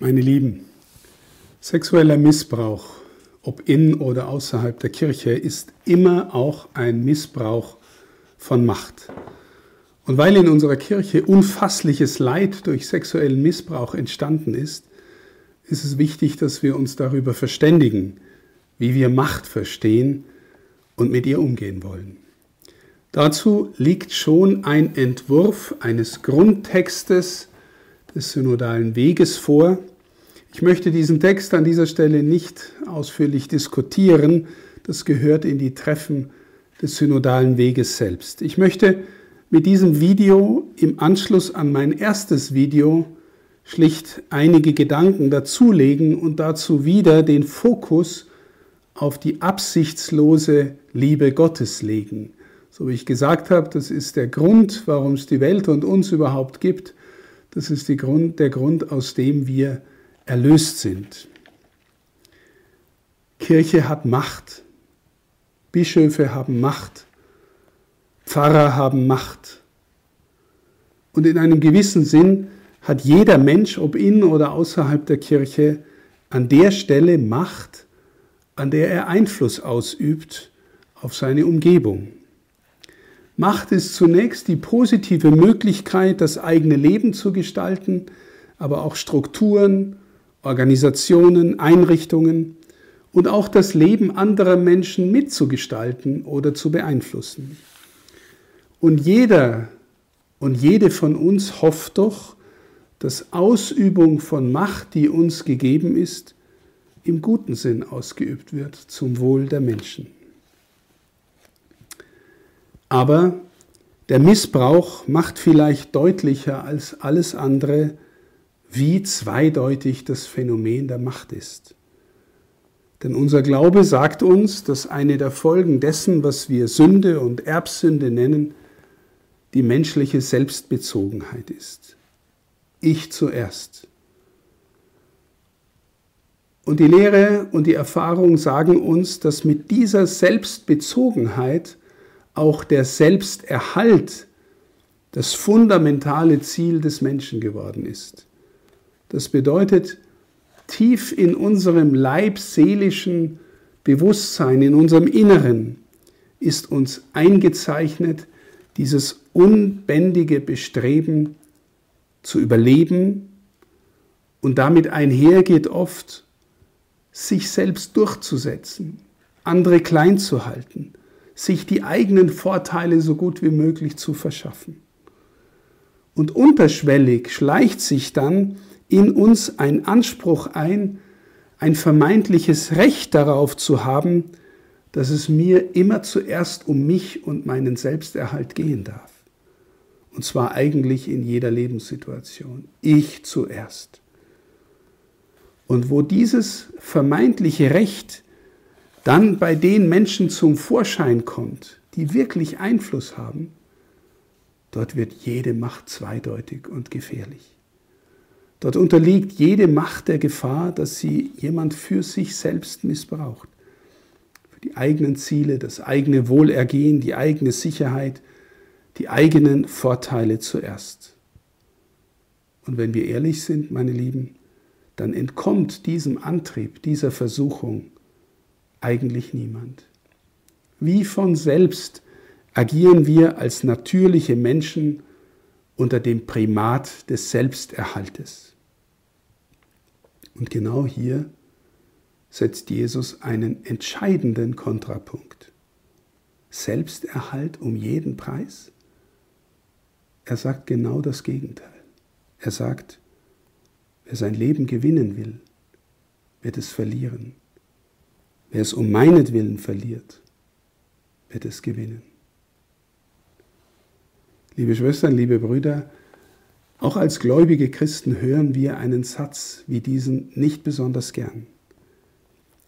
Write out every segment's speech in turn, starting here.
Meine Lieben, sexueller Missbrauch, ob in oder außerhalb der Kirche, ist immer auch ein Missbrauch von Macht. Und weil in unserer Kirche unfassliches Leid durch sexuellen Missbrauch entstanden ist, ist es wichtig, dass wir uns darüber verständigen, wie wir Macht verstehen und mit ihr umgehen wollen. Dazu liegt schon ein Entwurf eines Grundtextes des synodalen Weges vor. Ich möchte diesen Text an dieser Stelle nicht ausführlich diskutieren, das gehört in die Treffen des synodalen Weges selbst. Ich möchte mit diesem Video im Anschluss an mein erstes Video schlicht einige Gedanken dazulegen und dazu wieder den Fokus auf die absichtslose Liebe Gottes legen. So wie ich gesagt habe, das ist der Grund, warum es die Welt und uns überhaupt gibt. Das ist Grund, der Grund, aus dem wir erlöst sind. Kirche hat Macht. Bischöfe haben Macht. Pfarrer haben Macht. Und in einem gewissen Sinn hat jeder Mensch, ob in oder außerhalb der Kirche, an der Stelle Macht, an der er Einfluss ausübt auf seine Umgebung. Macht ist zunächst die positive Möglichkeit, das eigene Leben zu gestalten, aber auch Strukturen, Organisationen, Einrichtungen und auch das Leben anderer Menschen mitzugestalten oder zu beeinflussen. Und jeder und jede von uns hofft doch, dass Ausübung von Macht, die uns gegeben ist, im guten Sinn ausgeübt wird, zum Wohl der Menschen. Aber der Missbrauch macht vielleicht deutlicher als alles andere, wie zweideutig das Phänomen der Macht ist. Denn unser Glaube sagt uns, dass eine der Folgen dessen, was wir Sünde und Erbsünde nennen, die menschliche Selbstbezogenheit ist. Ich zuerst. Und die Lehre und die Erfahrung sagen uns, dass mit dieser Selbstbezogenheit auch der Selbsterhalt das fundamentale Ziel des Menschen geworden ist. Das bedeutet, tief in unserem leibseelischen Bewusstsein, in unserem Inneren ist uns eingezeichnet dieses unbändige Bestreben zu überleben und damit einhergeht oft, sich selbst durchzusetzen, andere klein zu halten, sich die eigenen Vorteile so gut wie möglich zu verschaffen. Und unterschwellig schleicht sich dann in uns ein Anspruch ein, ein vermeintliches Recht darauf zu haben, dass es mir immer zuerst um mich und meinen Selbsterhalt gehen darf. Und zwar eigentlich in jeder Lebenssituation. Ich zuerst. Und wo dieses vermeintliche Recht dann bei den Menschen zum Vorschein kommt, die wirklich Einfluss haben, dort wird jede Macht zweideutig und gefährlich. Dort unterliegt jede Macht der Gefahr, dass sie jemand für sich selbst missbraucht. Für die eigenen Ziele, das eigene Wohlergehen, die eigene Sicherheit, die eigenen Vorteile zuerst. Und wenn wir ehrlich sind, meine Lieben, dann entkommt diesem Antrieb, dieser Versuchung eigentlich niemand. Wie von selbst agieren wir als natürliche Menschen unter dem Primat des Selbsterhaltes. Und genau hier setzt Jesus einen entscheidenden Kontrapunkt. Selbsterhalt um jeden Preis? Er sagt genau das Gegenteil. Er sagt, wer sein Leben gewinnen will, wird es verlieren. Wer es um meinetwillen verliert, wird es gewinnen. Liebe Schwestern, liebe Brüder, auch als gläubige Christen hören wir einen Satz wie diesen nicht besonders gern.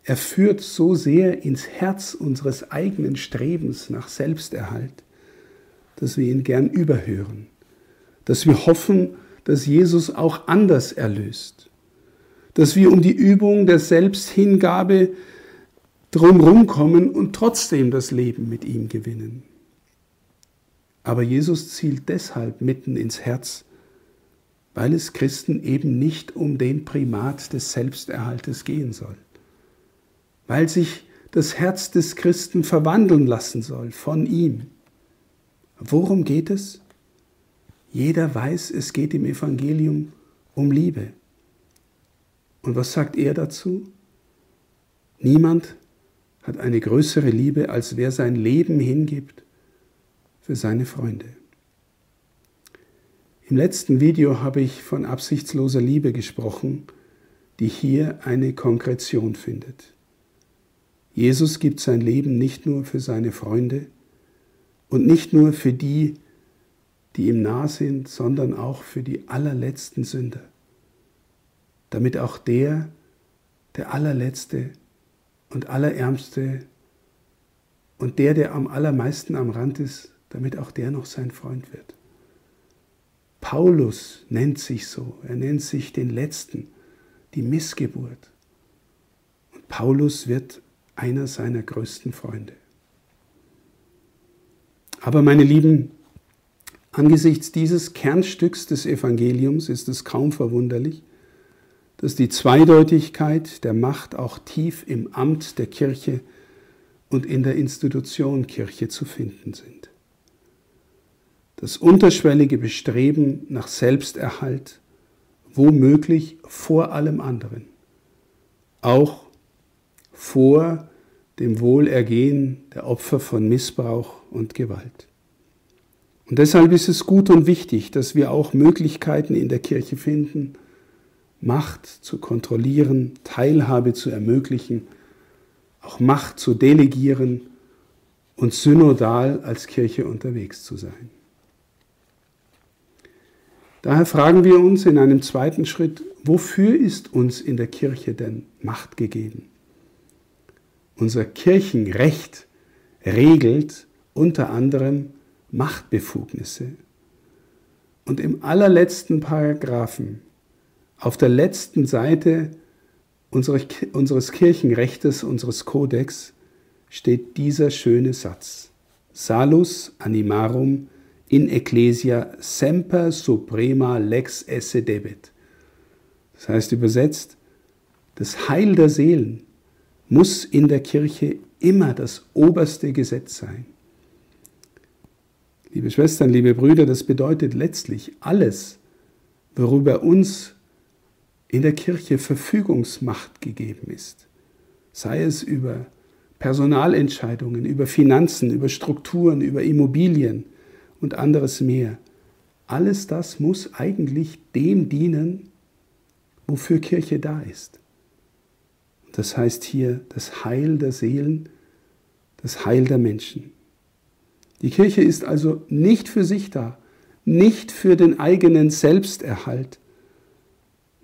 Er führt so sehr ins Herz unseres eigenen Strebens nach Selbsterhalt, dass wir ihn gern überhören, dass wir hoffen, dass Jesus auch anders erlöst, dass wir um die Übung der Selbsthingabe drumherum kommen und trotzdem das Leben mit ihm gewinnen. Aber Jesus zielt deshalb mitten ins Herz, weil es Christen eben nicht um den Primat des Selbsterhaltes gehen soll, weil sich das Herz des Christen verwandeln lassen soll von ihm. Worum geht es? Jeder weiß, es geht im Evangelium um Liebe. Und was sagt er dazu? Niemand hat eine größere Liebe, als wer sein Leben hingibt für seine Freunde. Im letzten Video habe ich von absichtsloser Liebe gesprochen, die hier eine Konkretion findet. Jesus gibt sein Leben nicht nur für seine Freunde und nicht nur für die, die ihm nah sind, sondern auch für die allerletzten Sünder, damit auch der, der allerletzte und allerärmste und der, der am allermeisten am Rand ist, damit auch der noch sein Freund wird. Paulus nennt sich so, er nennt sich den Letzten, die Missgeburt. Und Paulus wird einer seiner größten Freunde. Aber meine Lieben, angesichts dieses Kernstücks des Evangeliums ist es kaum verwunderlich, dass die Zweideutigkeit der Macht auch tief im Amt der Kirche und in der Institution Kirche zu finden sind das unterschwellige Bestreben nach Selbsterhalt, womöglich vor allem anderen, auch vor dem Wohlergehen der Opfer von Missbrauch und Gewalt. Und deshalb ist es gut und wichtig, dass wir auch Möglichkeiten in der Kirche finden, Macht zu kontrollieren, Teilhabe zu ermöglichen, auch Macht zu delegieren und synodal als Kirche unterwegs zu sein. Daher fragen wir uns in einem zweiten Schritt, wofür ist uns in der Kirche denn Macht gegeben? Unser Kirchenrecht regelt unter anderem Machtbefugnisse. Und im allerletzten Paragraphen, auf der letzten Seite unseres Kirchenrechtes, unseres Kodex, steht dieser schöne Satz. Salus animarum in Ecclesia semper suprema lex esse debet. Das heißt übersetzt, das Heil der Seelen muss in der Kirche immer das oberste Gesetz sein. Liebe Schwestern, liebe Brüder, das bedeutet letztlich alles, worüber uns in der Kirche Verfügungsmacht gegeben ist, sei es über Personalentscheidungen, über Finanzen, über Strukturen, über Immobilien, und anderes mehr. Alles das muss eigentlich dem dienen, wofür Kirche da ist. Das heißt hier das Heil der Seelen, das Heil der Menschen. Die Kirche ist also nicht für sich da, nicht für den eigenen Selbsterhalt,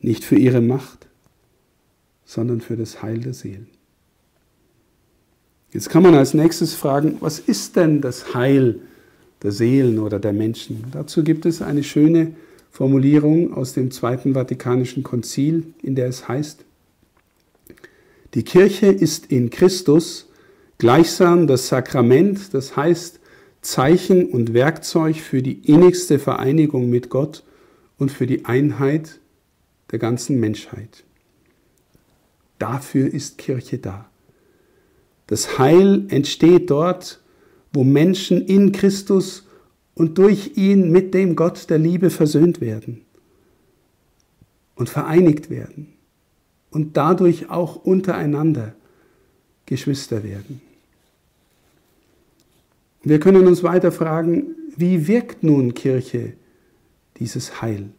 nicht für ihre Macht, sondern für das Heil der Seelen. Jetzt kann man als nächstes fragen, was ist denn das Heil der Seelen oder der Menschen. Dazu gibt es eine schöne Formulierung aus dem Zweiten Vatikanischen Konzil, in der es heißt, die Kirche ist in Christus gleichsam das Sakrament, das heißt Zeichen und Werkzeug für die innigste Vereinigung mit Gott und für die Einheit der ganzen Menschheit. Dafür ist Kirche da. Das Heil entsteht dort, wo Menschen in Christus und durch ihn mit dem Gott der Liebe versöhnt werden und vereinigt werden und dadurch auch untereinander Geschwister werden. Wir können uns weiter fragen, wie wirkt nun Kirche dieses Heil?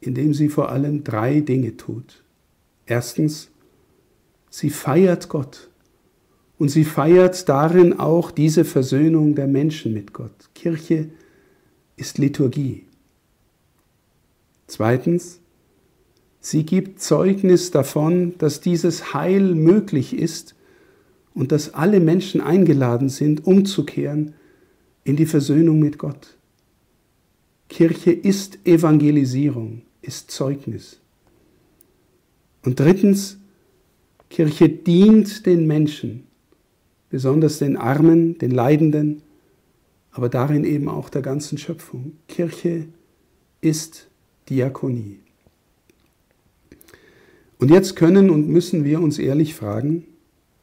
Indem sie vor allem drei Dinge tut. Erstens, sie feiert Gott und sie feiert darin auch diese Versöhnung der Menschen mit Gott. Kirche ist Liturgie. Zweitens, sie gibt Zeugnis davon, dass dieses Heil möglich ist und dass alle Menschen eingeladen sind, umzukehren in die Versöhnung mit Gott. Kirche ist Evangelisierung, ist Zeugnis. Und drittens, Kirche dient den Menschen besonders den Armen, den Leidenden, aber darin eben auch der ganzen Schöpfung. Kirche ist Diakonie. Und jetzt können und müssen wir uns ehrlich fragen,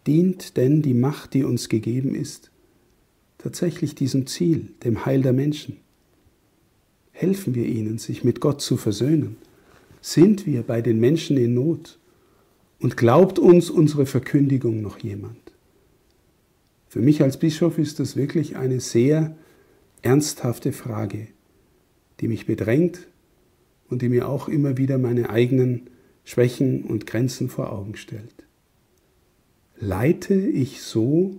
dient denn die Macht, die uns gegeben ist, tatsächlich diesem Ziel, dem Heil der Menschen? Helfen wir ihnen, sich mit Gott zu versöhnen? Sind wir bei den Menschen in Not? Und glaubt uns unsere Verkündigung noch jemand? Für mich als Bischof ist das wirklich eine sehr ernsthafte Frage, die mich bedrängt und die mir auch immer wieder meine eigenen Schwächen und Grenzen vor Augen stellt. Leite ich so,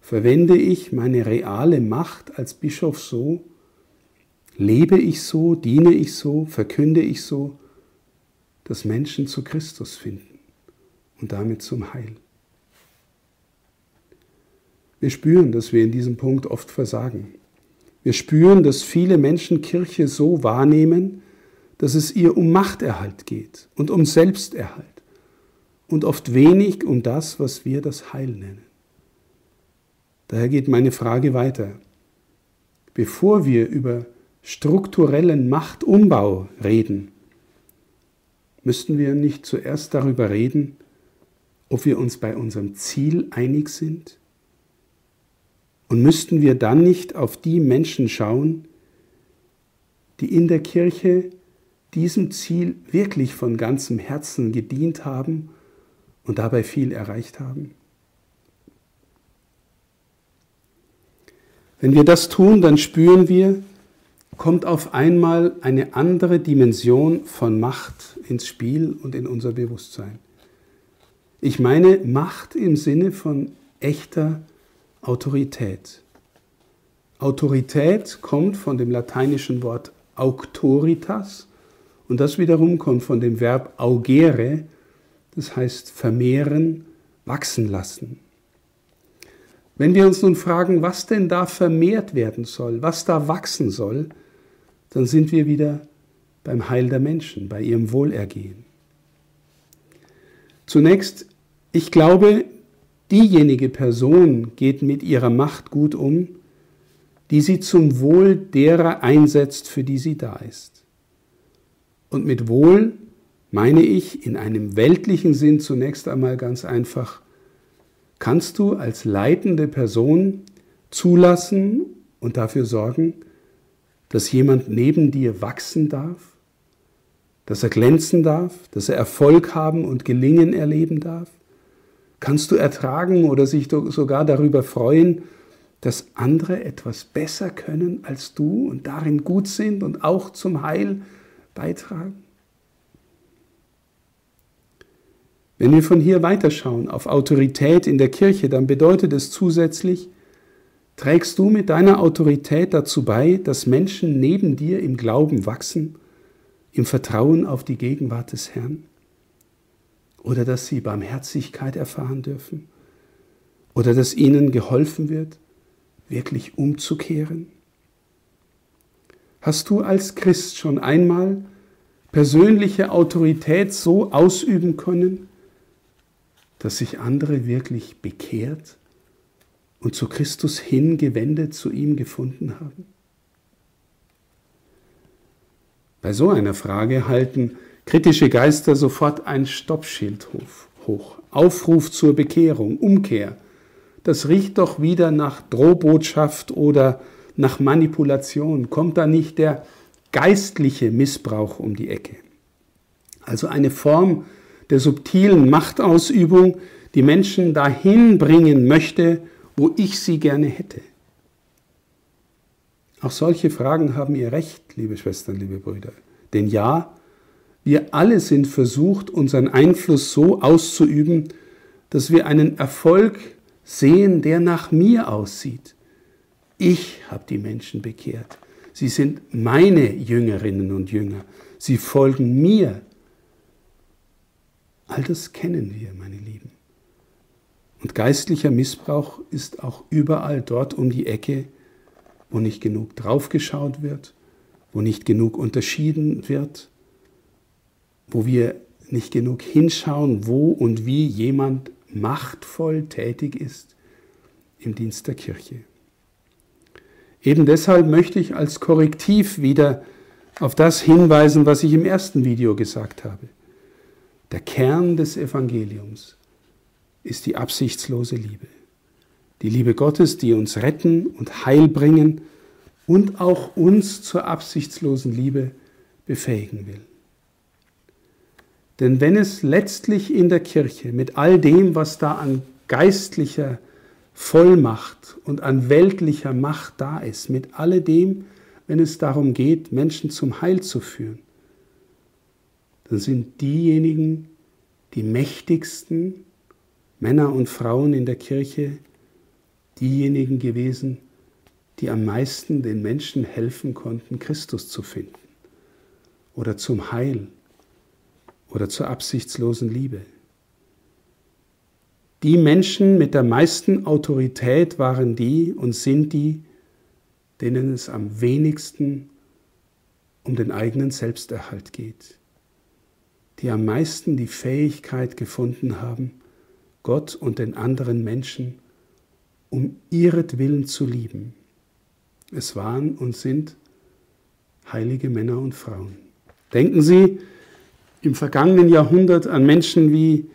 verwende ich meine reale Macht als Bischof so, lebe ich so, diene ich so, verkünde ich so, dass Menschen zu Christus finden und damit zum Heil. Wir spüren, dass wir in diesem Punkt oft versagen. Wir spüren, dass viele Menschen Kirche so wahrnehmen, dass es ihr um Machterhalt geht und um Selbsterhalt und oft wenig um das, was wir das Heil nennen. Daher geht meine Frage weiter. Bevor wir über strukturellen Machtumbau reden, müssten wir nicht zuerst darüber reden, ob wir uns bei unserem Ziel einig sind? Und müssten wir dann nicht auf die Menschen schauen, die in der Kirche diesem Ziel wirklich von ganzem Herzen gedient haben und dabei viel erreicht haben? Wenn wir das tun, dann spüren wir, kommt auf einmal eine andere Dimension von Macht ins Spiel und in unser Bewusstsein. Ich meine Macht im Sinne von echter Autorität. Autorität kommt von dem lateinischen Wort auctoritas und das wiederum kommt von dem Verb augere, das heißt vermehren, wachsen lassen. Wenn wir uns nun fragen, was denn da vermehrt werden soll, was da wachsen soll, dann sind wir wieder beim Heil der Menschen, bei ihrem Wohlergehen. Zunächst, ich glaube, diejenige Person geht mit ihrer Macht gut um, die sie zum Wohl derer einsetzt, für die sie da ist. Und mit Wohl meine ich in einem weltlichen Sinn zunächst einmal ganz einfach, kannst du als leitende Person zulassen und dafür sorgen, dass jemand neben dir wachsen darf, dass er glänzen darf, dass er Erfolg haben und Gelingen erleben darf? Kannst du ertragen oder sich sogar darüber freuen, dass andere etwas besser können als du und darin gut sind und auch zum Heil beitragen? Wenn wir von hier weiterschauen auf Autorität in der Kirche, dann bedeutet es zusätzlich, trägst du mit deiner Autorität dazu bei, dass Menschen neben dir im Glauben wachsen, im Vertrauen auf die Gegenwart des Herrn? Oder dass sie Barmherzigkeit erfahren dürfen? Oder dass ihnen geholfen wird, wirklich umzukehren? Hast du als Christ schon einmal persönliche Autorität so ausüben können, dass sich andere wirklich bekehrt und zu Christus hingewendet zu ihm gefunden haben? Bei so einer Frage halten kritische Geister sofort ein Stoppschild hoch. Aufruf zur Bekehrung, Umkehr. Das riecht doch wieder nach Drohbotschaft oder nach Manipulation, kommt da nicht der geistliche Missbrauch um die Ecke. Also eine Form der subtilen Machtausübung, die Menschen dahin bringen möchte, wo ich sie gerne hätte. Auch solche Fragen haben ihr Recht, liebe Schwestern, liebe Brüder. Denn ja, wir alle sind versucht, unseren Einfluss so auszuüben, dass wir einen Erfolg sehen, der nach mir aussieht. Ich habe die Menschen bekehrt. Sie sind meine Jüngerinnen und Jünger. Sie folgen mir. All das kennen wir, meine. Und geistlicher Missbrauch ist auch überall dort um die Ecke, wo nicht genug draufgeschaut wird, wo nicht genug unterschieden wird, wo wir nicht genug hinschauen, wo und wie jemand machtvoll tätig ist im Dienst der Kirche. Eben deshalb möchte ich als Korrektiv wieder auf das hinweisen, was ich im ersten Video gesagt habe. Der Kern des Evangeliums ist die absichtslose Liebe. Die Liebe Gottes, die uns retten und Heil bringen und auch uns zur absichtslosen Liebe befähigen will. Denn wenn es letztlich in der Kirche mit all dem, was da an geistlicher Vollmacht und an weltlicher Macht da ist, mit alledem, wenn es darum geht, Menschen zum Heil zu führen, dann sind diejenigen die mächtigsten Männer und Frauen in der Kirche diejenigen gewesen, die am meisten den Menschen helfen konnten, Christus zu finden oder zum Heil oder zur absichtslosen Liebe. Die Menschen mit der meisten Autorität waren die und sind die, denen es am wenigsten um den eigenen Selbsterhalt geht, die am meisten die Fähigkeit gefunden haben, Gott und den anderen Menschen um ihretwillen zu lieben. Es waren und sind heilige Männer und Frauen. Denken Sie im vergangenen Jahrhundert an Menschen wie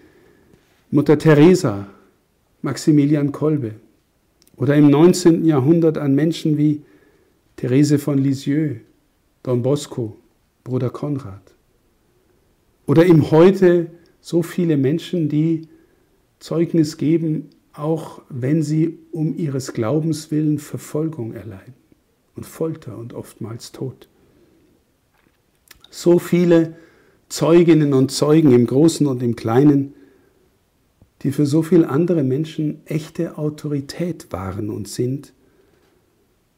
Mutter Teresa, Maximilian Kolbe oder im 19. Jahrhundert an Menschen wie Therese von Lisieux, Don Bosco, Bruder Konrad. Oder im Heute so viele Menschen, die Zeugnis geben, auch wenn sie um ihres Glaubens willen Verfolgung erleiden und Folter und oftmals Tod. So viele Zeuginnen und Zeugen im Großen und im Kleinen, die für so viele andere Menschen echte Autorität waren und sind,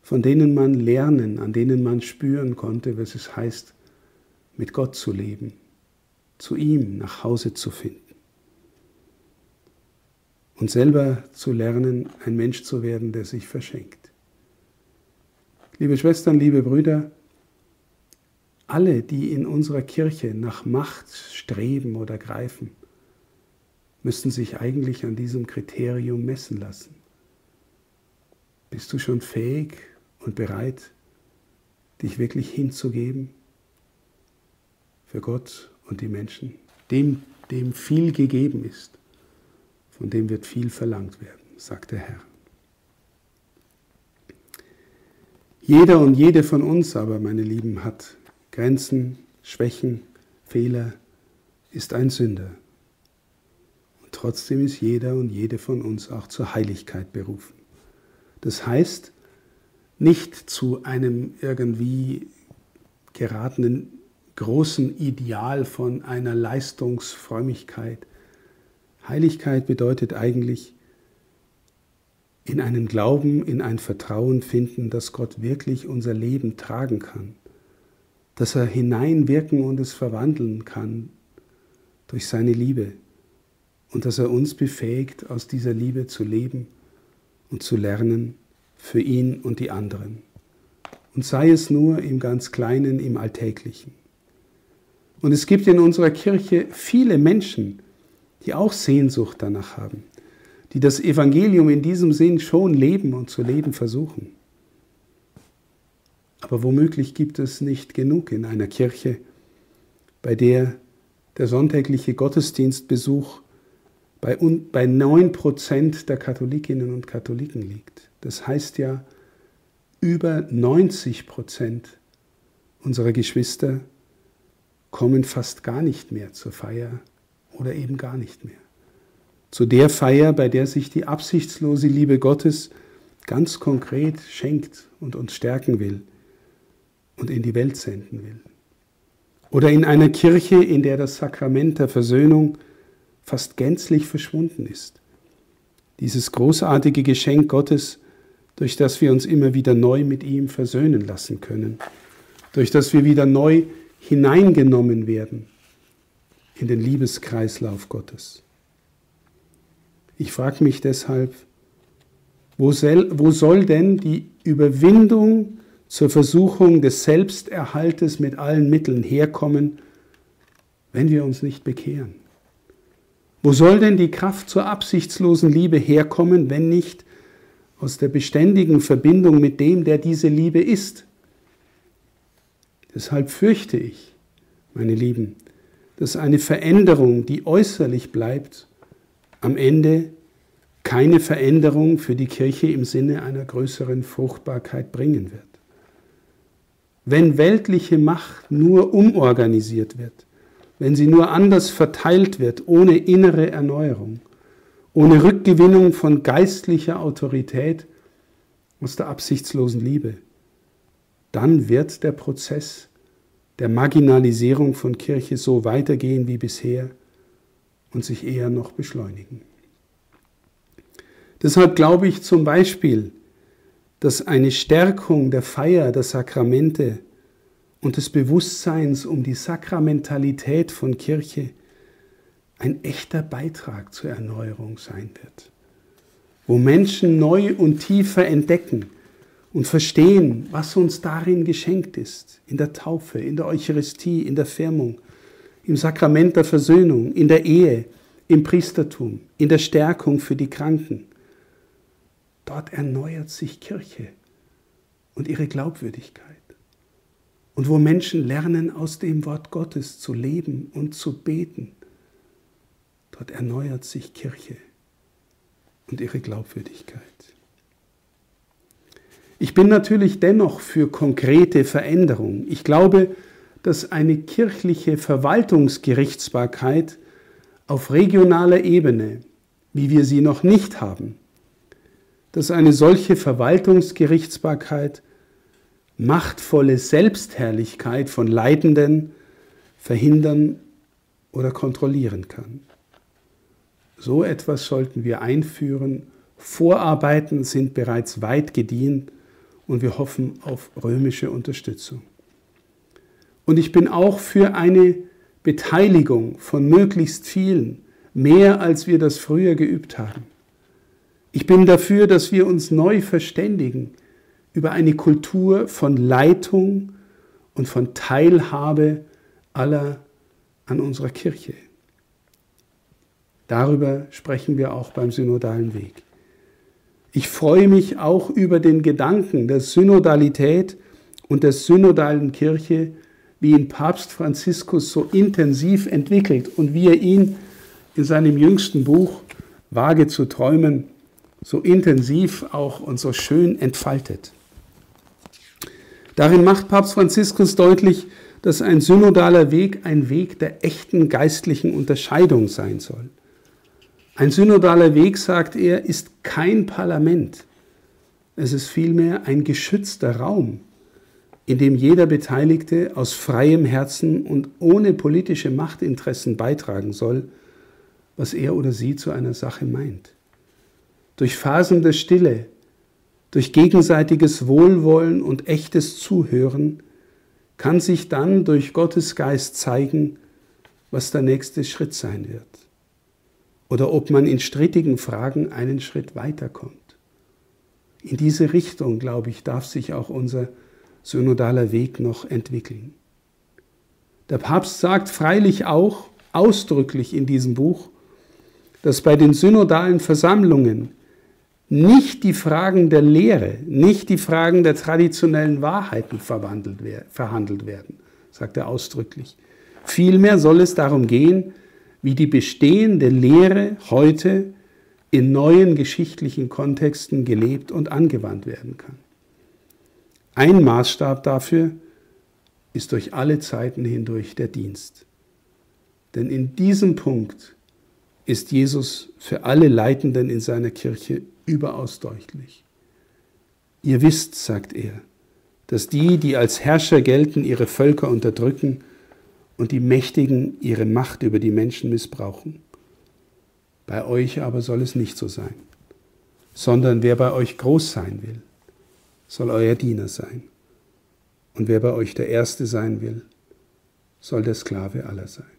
von denen man lernen, an denen man spüren konnte, was es heißt, mit Gott zu leben, zu ihm nach Hause zu finden und selber zu lernen, ein Mensch zu werden, der sich verschenkt. Liebe Schwestern, liebe Brüder, alle, die in unserer Kirche nach Macht streben oder greifen, müssten sich eigentlich an diesem Kriterium messen lassen. Bist du schon fähig und bereit, dich wirklich hinzugeben für Gott und die Menschen, dem, dem viel gegeben ist? Von dem wird viel verlangt werden, sagt der Herr. Jeder und jede von uns aber, meine Lieben, hat Grenzen, Schwächen, Fehler, ist ein Sünder. Und trotzdem ist jeder und jede von uns auch zur Heiligkeit berufen. Das heißt, nicht zu einem irgendwie geratenen großen Ideal von einer Leistungsfrömmigkeit, Heiligkeit bedeutet eigentlich in einen Glauben, in ein Vertrauen finden, dass Gott wirklich unser Leben tragen kann, dass er hineinwirken und es verwandeln kann durch seine Liebe und dass er uns befähigt, aus dieser Liebe zu leben und zu lernen für ihn und die anderen. Und sei es nur im ganz Kleinen, im Alltäglichen. Und es gibt in unserer Kirche viele Menschen, die auch Sehnsucht danach haben, die das Evangelium in diesem Sinn schon leben und zu leben versuchen. Aber womöglich gibt es nicht genug in einer Kirche, bei der der sonntägliche Gottesdienstbesuch bei, bei 9% der Katholikinnen und Katholiken liegt. Das heißt ja, über 90% unserer Geschwister kommen fast gar nicht mehr zur Feier oder eben gar nicht mehr. Zu der Feier, bei der sich die absichtslose Liebe Gottes ganz konkret schenkt und uns stärken will und in die Welt senden will. Oder in einer Kirche, in der das Sakrament der Versöhnung fast gänzlich verschwunden ist. Dieses großartige Geschenk Gottes, durch das wir uns immer wieder neu mit ihm versöhnen lassen können, durch das wir wieder neu hineingenommen werden in den Liebeskreislauf Gottes. Ich frage mich deshalb, wo soll, wo soll denn die Überwindung zur Versuchung des Selbsterhaltes mit allen Mitteln herkommen, wenn wir uns nicht bekehren? Wo soll denn die Kraft zur absichtslosen Liebe herkommen, wenn nicht aus der beständigen Verbindung mit dem, der diese Liebe ist? Deshalb fürchte ich, meine Lieben, dass eine Veränderung, die äußerlich bleibt, am Ende keine Veränderung für die Kirche im Sinne einer größeren Fruchtbarkeit bringen wird. Wenn weltliche Macht nur umorganisiert wird, wenn sie nur anders verteilt wird, ohne innere Erneuerung, ohne Rückgewinnung von geistlicher Autorität aus der absichtslosen Liebe, dann wird der Prozess der Marginalisierung von Kirche so weitergehen wie bisher und sich eher noch beschleunigen. Deshalb glaube ich zum Beispiel, dass eine Stärkung der Feier der Sakramente und des Bewusstseins um die Sakramentalität von Kirche ein echter Beitrag zur Erneuerung sein wird, wo Menschen neu und tiefer entdecken und verstehen, was uns darin geschenkt ist, in der Taufe, in der Eucharistie, in der Firmung, im Sakrament der Versöhnung, in der Ehe, im Priestertum, in der Stärkung für die Kranken, Dort erneuert sich Kirche und ihre Glaubwürdigkeit. Und wo Menschen lernen, aus dem Wort Gottes zu leben und zu beten, dort erneuert sich Kirche und ihre Glaubwürdigkeit. Ich bin natürlich dennoch für konkrete Veränderungen. Ich glaube, dass eine kirchliche Verwaltungsgerichtsbarkeit auf regionaler Ebene, wie wir sie noch nicht haben, dass eine solche Verwaltungsgerichtsbarkeit machtvolle Selbstherrlichkeit von Leitenden verhindern oder kontrollieren kann. So etwas sollten wir einführen. Vorarbeiten sind bereits weit gediehen und wir hoffen auf römische Unterstützung. Und ich bin auch für eine Beteiligung von möglichst vielen, mehr als wir das früher geübt haben. Ich bin dafür, dass wir uns neu verständigen über eine Kultur von Leitung und von Teilhabe aller an unserer Kirche. Darüber sprechen wir auch beim synodalen Weg. Ich freue mich auch über den Gedanken der Synodalität und der synodalen Kirche, wie ihn Papst Franziskus so intensiv entwickelt und wie er ihn in seinem jüngsten Buch Wage zu träumen so intensiv auch und so schön entfaltet. Darin macht Papst Franziskus deutlich, dass ein synodaler Weg ein Weg der echten geistlichen Unterscheidung sein soll. Ein synodaler Weg, sagt er, ist kein Parlament. Es ist vielmehr ein geschützter Raum, in dem jeder Beteiligte aus freiem Herzen und ohne politische Machtinteressen beitragen soll, was er oder sie zu einer Sache meint durch Phasen der Stille, durch gegenseitiges Wohlwollen und echtes Zuhören kann sich dann durch Gottes Geist zeigen, was der nächste Schritt sein wird. Oder ob man in strittigen Fragen einen Schritt weiterkommt. In diese Richtung, glaube ich, darf sich auch unser synodaler Weg noch entwickeln. Der Papst sagt freilich auch ausdrücklich in diesem Buch, dass bei den synodalen Versammlungen nicht die Fragen der Lehre, nicht die Fragen der traditionellen Wahrheiten verhandelt werden, sagt er ausdrücklich. Vielmehr soll es darum gehen, wie die bestehende Lehre heute in neuen geschichtlichen Kontexten gelebt und angewandt werden kann. Ein Maßstab dafür ist durch alle Zeiten hindurch der Dienst. Denn in diesem Punkt ist Jesus für alle Leitenden in seiner Kirche überaus deutlich. Ihr wisst, sagt er, dass die, die als Herrscher gelten, ihre Völker unterdrücken und die Mächtigen ihre Macht über die Menschen missbrauchen. Bei euch aber soll es nicht so sein, sondern wer bei euch groß sein will, soll euer Diener sein. Und wer bei euch der Erste sein will, soll der Sklave aller sein.